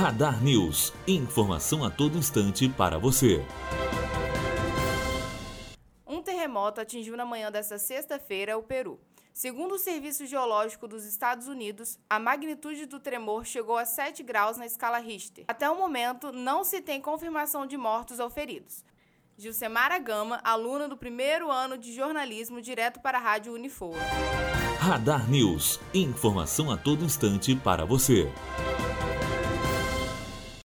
Radar News. Informação a todo instante para você. Um terremoto atingiu na manhã desta sexta-feira o Peru. Segundo o Serviço Geológico dos Estados Unidos, a magnitude do tremor chegou a 7 graus na escala Richter. Até o momento, não se tem confirmação de mortos ou feridos. Gilcemara Gama, aluna do primeiro ano de jornalismo, direto para a Rádio Unifor. Radar News. Informação a todo instante para você.